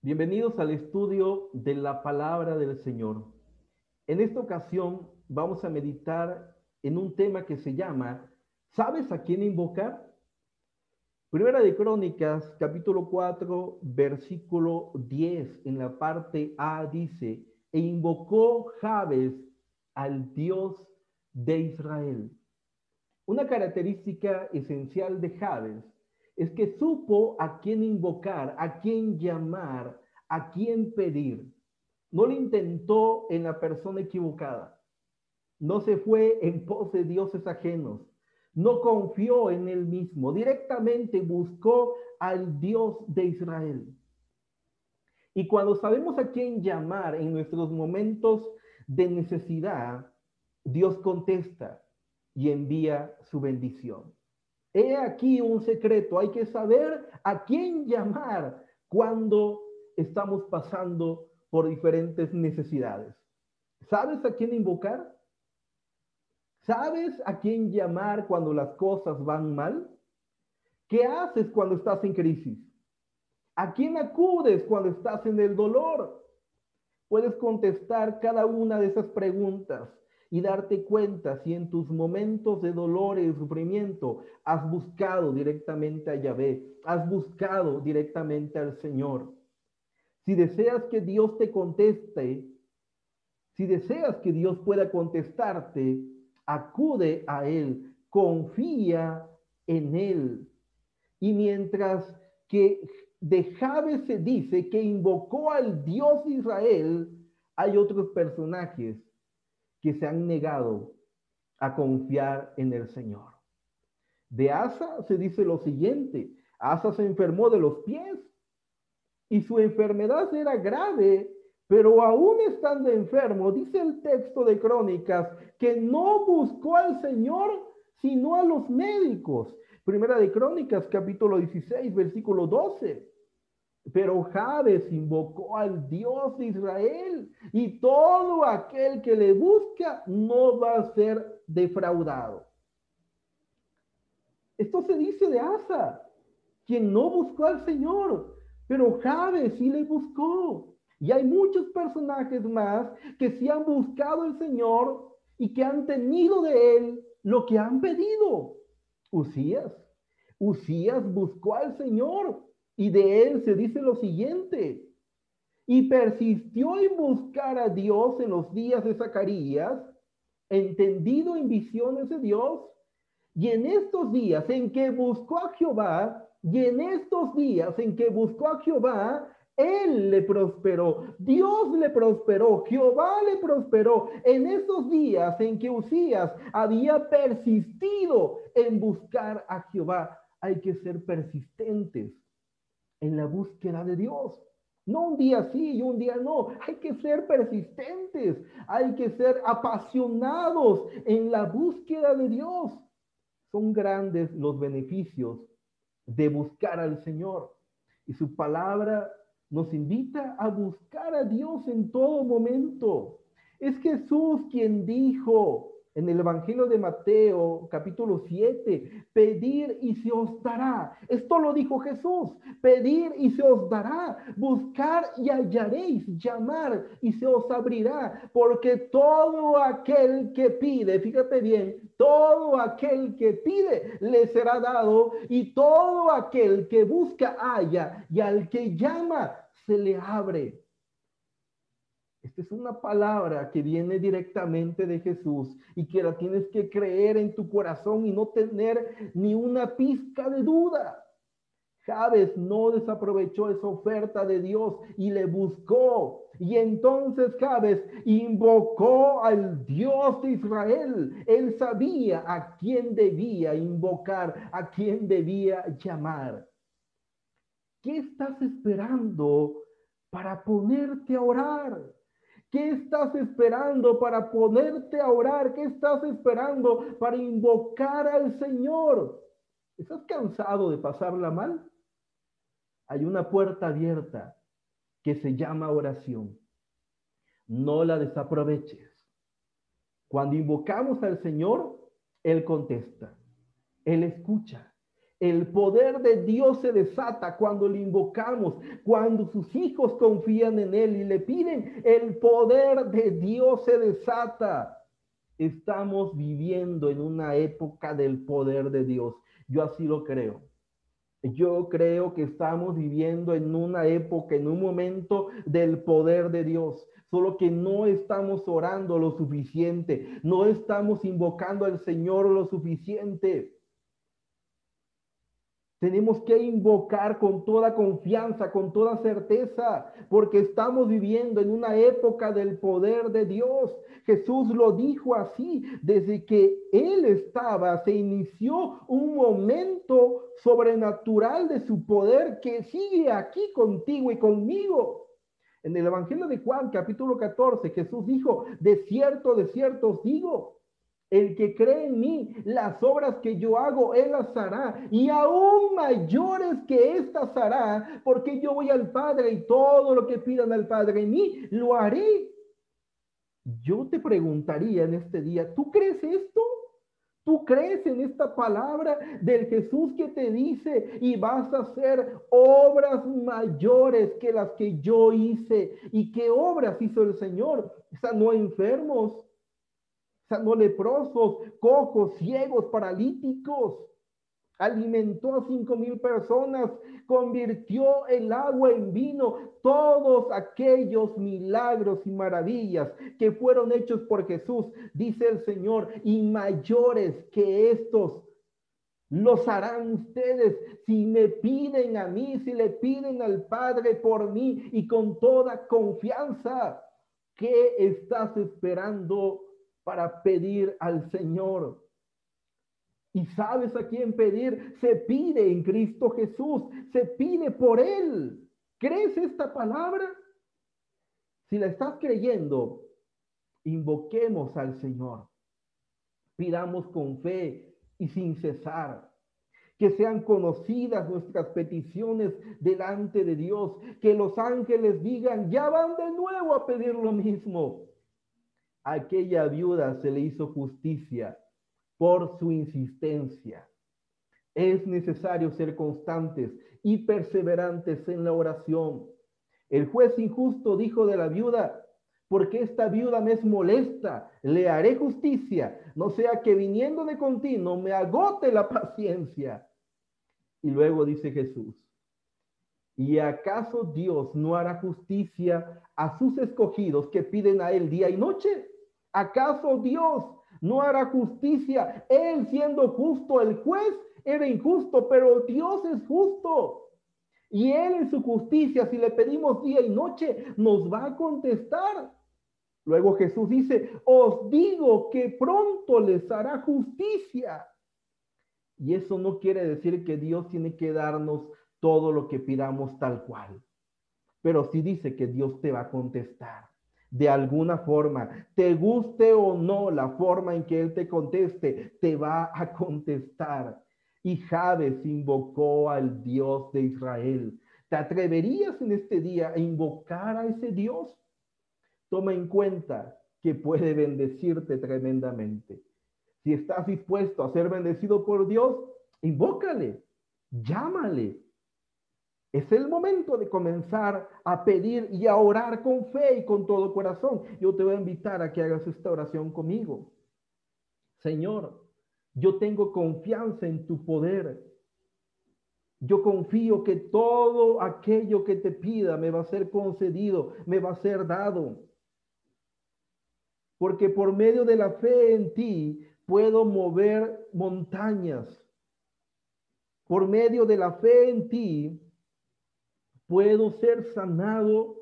Bienvenidos al estudio de la palabra del Señor. En esta ocasión vamos a meditar en un tema que se llama ¿Sabes a quién invocar? Primera de Crónicas, capítulo 4, versículo 10, en la parte A dice, e invocó Jabes al Dios de Israel. Una característica esencial de Jabes es que supo a quién invocar, a quién llamar, a quién pedir. No lo intentó en la persona equivocada. No se fue en pos de dioses ajenos. No confió en él mismo. Directamente buscó al Dios de Israel. Y cuando sabemos a quién llamar en nuestros momentos de necesidad, Dios contesta y envía su bendición. He aquí un secreto, hay que saber a quién llamar cuando estamos pasando por diferentes necesidades. ¿Sabes a quién invocar? ¿Sabes a quién llamar cuando las cosas van mal? ¿Qué haces cuando estás en crisis? ¿A quién acudes cuando estás en el dolor? Puedes contestar cada una de esas preguntas y darte cuenta si en tus momentos de dolor y sufrimiento has buscado directamente a Yahvé, has buscado directamente al Señor. Si deseas que Dios te conteste, si deseas que Dios pueda contestarte, acude a Él, confía en Él. Y mientras que de Jabes se dice que invocó al Dios Israel, hay otros personajes que se han negado a confiar en el Señor. De Asa se dice lo siguiente, Asa se enfermó de los pies y su enfermedad era grave, pero aún estando enfermo, dice el texto de Crónicas, que no buscó al Señor, sino a los médicos. Primera de Crónicas, capítulo 16, versículo 12. Pero Jabes invocó al Dios de Israel y todo aquel que le busca no va a ser defraudado. Esto se dice de Asa, quien no buscó al Señor, pero Jabes sí le buscó. Y hay muchos personajes más que sí han buscado al Señor y que han tenido de él lo que han pedido. Usías. Usías buscó al Señor y de él se dice lo siguiente, y persistió en buscar a Dios en los días de Zacarías, entendido en visiones de Dios, y en estos días en que buscó a Jehová, y en estos días en que buscó a Jehová, él le prosperó, Dios le prosperó, Jehová le prosperó. En esos días en que Usías había persistido en buscar a Jehová, hay que ser persistentes en la búsqueda de Dios. No un día sí y un día no. Hay que ser persistentes. Hay que ser apasionados en la búsqueda de Dios. Son grandes los beneficios de buscar al Señor. Y su palabra nos invita a buscar a Dios en todo momento. Es Jesús quien dijo, en el Evangelio de Mateo, capítulo 7, pedir y se os dará. Esto lo dijo Jesús, pedir y se os dará, buscar y hallaréis, llamar y se os abrirá, porque todo aquel que pide, fíjate bien, todo aquel que pide le será dado y todo aquel que busca halla y al que llama se le abre. Es una palabra que viene directamente de Jesús y que la tienes que creer en tu corazón y no tener ni una pizca de duda. Jabes no desaprovechó esa oferta de Dios y le buscó. Y entonces Jabes invocó al Dios de Israel. Él sabía a quién debía invocar, a quién debía llamar. ¿Qué estás esperando para ponerte a orar? ¿Qué estás esperando para ponerte a orar? ¿Qué estás esperando para invocar al Señor? ¿Estás cansado de pasarla mal? Hay una puerta abierta que se llama oración. No la desaproveches. Cuando invocamos al Señor, Él contesta, Él escucha, El poder de Dios se desata cuando le invocamos, cuando sus hijos confían en Él y le piden. El poder de Dios se desata. Estamos viviendo en una época del poder de Dios. Yo así lo creo. Yo creo que estamos viviendo en una época, en un momento del poder de Dios, solo que no estamos orando lo suficiente, no estamos invocando al Señor lo suficiente. Tenemos que invocar con toda confianza, con toda certeza, porque estamos viviendo en una época del poder de Dios. Jesús lo dijo así, desde que Él estaba, se inició un momento sobrenatural de su poder que sigue aquí contigo y conmigo. En el Evangelio de Juan, capítulo 14, Jesús dijo, de cierto, de cierto os digo, el que cree en mí, las obras que yo hago, él las hará. Y aún mayores que estas hará, porque yo voy al Padre y todo lo que pidan al Padre en mí, lo haré. Yo te preguntaría en este día, ¿tú crees esto? ¿Tú crees en esta palabra del Jesús que te dice y vas a hacer obras mayores que las que yo hice? ¿Y qué obras hizo el Señor? no enfermos, sanó leprosos, cojos, ciegos, paralíticos. Alimentó a cinco mil personas, convirtió el agua en vino, todos aquellos milagros y maravillas que fueron hechos por Jesús, dice el Señor, y mayores que estos los harán ustedes si me piden a mí, si le piden al Padre por mí y con toda confianza. ¿Qué estás esperando para pedir al Señor. Y sabes a quién pedir. Se pide en Cristo Jesús. Se pide por Él. ¿Crees esta palabra? Si la estás creyendo, invoquemos al Señor. Pidamos con fe y sin cesar. Que sean conocidas nuestras peticiones delante de Dios. Que los ángeles digan, ya van de nuevo a pedir lo mismo aquella viuda se le hizo justicia por su insistencia. Es necesario ser constantes y perseverantes en la oración. El juez injusto dijo de la viuda, porque esta viuda me es molesta, le haré justicia, no sea que viniendo de continuo me agote la paciencia. Y luego dice Jesús, ¿y acaso Dios no hará justicia a sus escogidos que piden a él día y noche? ¿Acaso Dios no hará justicia? Él siendo justo, el juez era injusto, pero Dios es justo. Y Él en su justicia, si le pedimos día y noche, nos va a contestar. Luego Jesús dice, os digo que pronto les hará justicia. Y eso no quiere decir que Dios tiene que darnos todo lo que pidamos tal cual. Pero sí dice que Dios te va a contestar de alguna forma, te guste o no la forma en que Él te conteste, te va a contestar. Y Jabes invocó al Dios de Israel. ¿Te atreverías en este día a invocar a ese Dios? Toma en cuenta que puede bendecirte tremendamente. Si estás dispuesto a ser bendecido por Dios, invócale, llámale, es el momento de comenzar a pedir y a orar con fe y con todo corazón. Yo te voy a invitar a que hagas esta oración conmigo. Señor, yo tengo confianza en tu poder. Yo confío que todo aquello que te pida me va a ser concedido, me va a ser dado. Porque por medio de la fe en ti puedo mover montañas. Por medio de la fe en ti puedo ser sanado,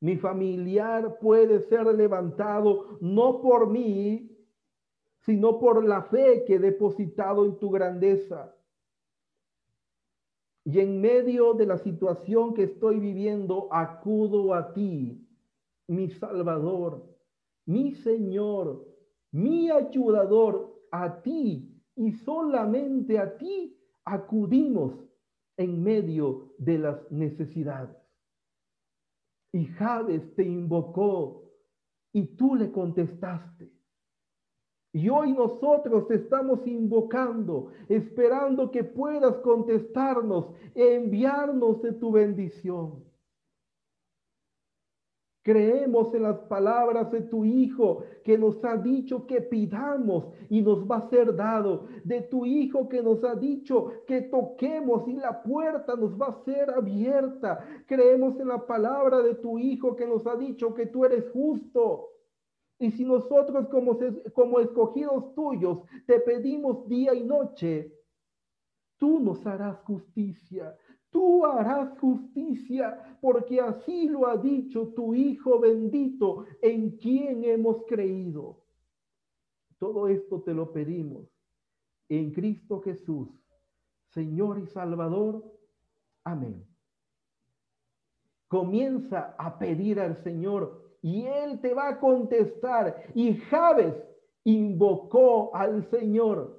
mi familiar puede ser levantado, no por mí, sino por la fe que he depositado en tu grandeza. Y en medio de la situación que estoy viviendo, acudo a ti, mi Salvador, mi Señor, mi ayudador, a ti y solamente a ti acudimos en medio de las necesidades. Y Jabes te invocó y tú le contestaste. Y hoy nosotros estamos invocando, esperando que puedas contestarnos, enviarnos de tu bendición. Creemos en las palabras de tu Hijo que nos ha dicho que pidamos y nos va a ser dado. De tu Hijo que nos ha dicho que toquemos y la puerta nos va a ser abierta. Creemos en la palabra de tu Hijo que nos ha dicho que tú eres justo y si nosotros como, como escogidos tuyos te pedimos día y noche, tú nos harás justicia. Tú harás justicia porque así lo ha dicho tu Hijo bendito en quien hemos creído. Todo esto te lo pedimos en Cristo Jesús, Señor y Salvador. Amén. Comienza a pedir al Señor y él te va a contestar. Y Javes invocó al Señor